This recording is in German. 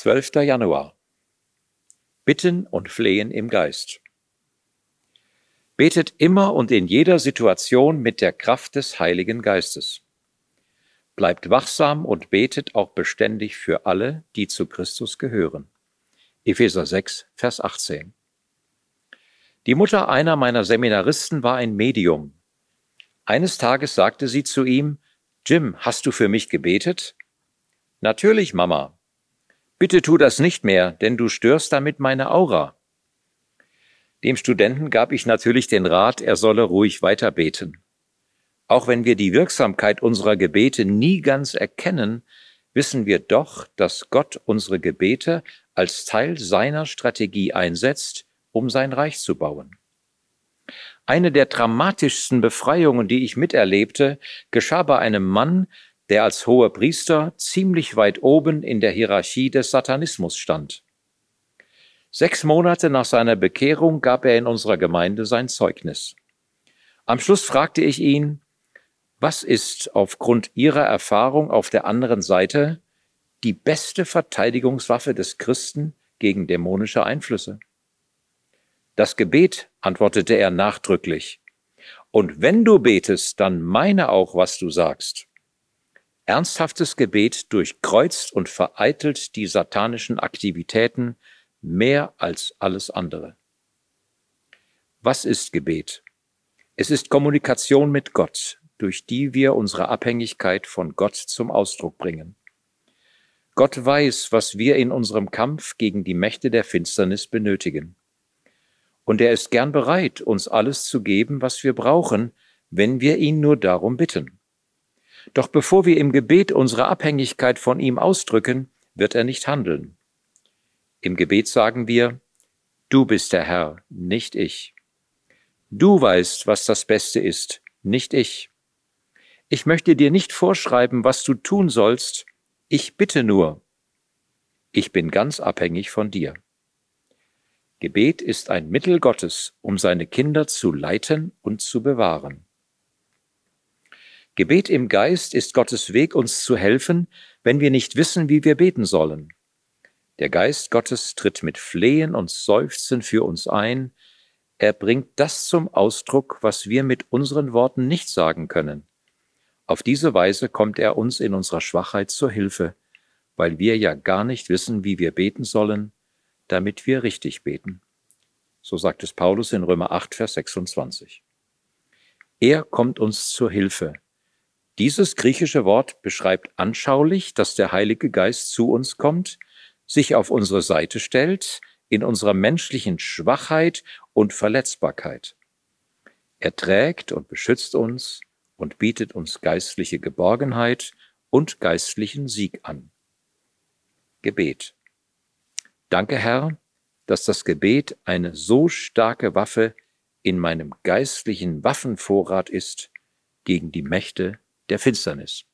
12. Januar Bitten und Flehen im Geist. Betet immer und in jeder Situation mit der Kraft des Heiligen Geistes. Bleibt wachsam und betet auch beständig für alle, die zu Christus gehören. Epheser 6, Vers 18. Die Mutter einer meiner Seminaristen war ein Medium. Eines Tages sagte sie zu ihm, Jim, hast du für mich gebetet? Natürlich, Mama, Bitte tu das nicht mehr, denn du störst damit meine Aura. Dem Studenten gab ich natürlich den Rat, er solle ruhig weiter beten. Auch wenn wir die Wirksamkeit unserer Gebete nie ganz erkennen, wissen wir doch, dass Gott unsere Gebete als Teil seiner Strategie einsetzt, um sein Reich zu bauen. Eine der dramatischsten Befreiungen, die ich miterlebte, geschah bei einem Mann, der als hoher Priester ziemlich weit oben in der Hierarchie des Satanismus stand. Sechs Monate nach seiner Bekehrung gab er in unserer Gemeinde sein Zeugnis. Am Schluss fragte ich ihn, was ist aufgrund Ihrer Erfahrung auf der anderen Seite die beste Verteidigungswaffe des Christen gegen dämonische Einflüsse? Das Gebet, antwortete er nachdrücklich. Und wenn du betest, dann meine auch, was du sagst. Ernsthaftes Gebet durchkreuzt und vereitelt die satanischen Aktivitäten mehr als alles andere. Was ist Gebet? Es ist Kommunikation mit Gott, durch die wir unsere Abhängigkeit von Gott zum Ausdruck bringen. Gott weiß, was wir in unserem Kampf gegen die Mächte der Finsternis benötigen. Und er ist gern bereit, uns alles zu geben, was wir brauchen, wenn wir ihn nur darum bitten. Doch bevor wir im Gebet unsere Abhängigkeit von ihm ausdrücken, wird er nicht handeln. Im Gebet sagen wir, Du bist der Herr, nicht ich. Du weißt, was das Beste ist, nicht ich. Ich möchte dir nicht vorschreiben, was du tun sollst, ich bitte nur. Ich bin ganz abhängig von dir. Gebet ist ein Mittel Gottes, um seine Kinder zu leiten und zu bewahren. Gebet im Geist ist Gottes Weg, uns zu helfen, wenn wir nicht wissen, wie wir beten sollen. Der Geist Gottes tritt mit Flehen und Seufzen für uns ein. Er bringt das zum Ausdruck, was wir mit unseren Worten nicht sagen können. Auf diese Weise kommt er uns in unserer Schwachheit zur Hilfe, weil wir ja gar nicht wissen, wie wir beten sollen, damit wir richtig beten. So sagt es Paulus in Römer 8, Vers 26. Er kommt uns zur Hilfe. Dieses griechische Wort beschreibt anschaulich, dass der Heilige Geist zu uns kommt, sich auf unsere Seite stellt, in unserer menschlichen Schwachheit und Verletzbarkeit. Er trägt und beschützt uns und bietet uns geistliche Geborgenheit und geistlichen Sieg an. Gebet. Danke, Herr, dass das Gebet eine so starke Waffe in meinem geistlichen Waffenvorrat ist gegen die Mächte der Finsternis.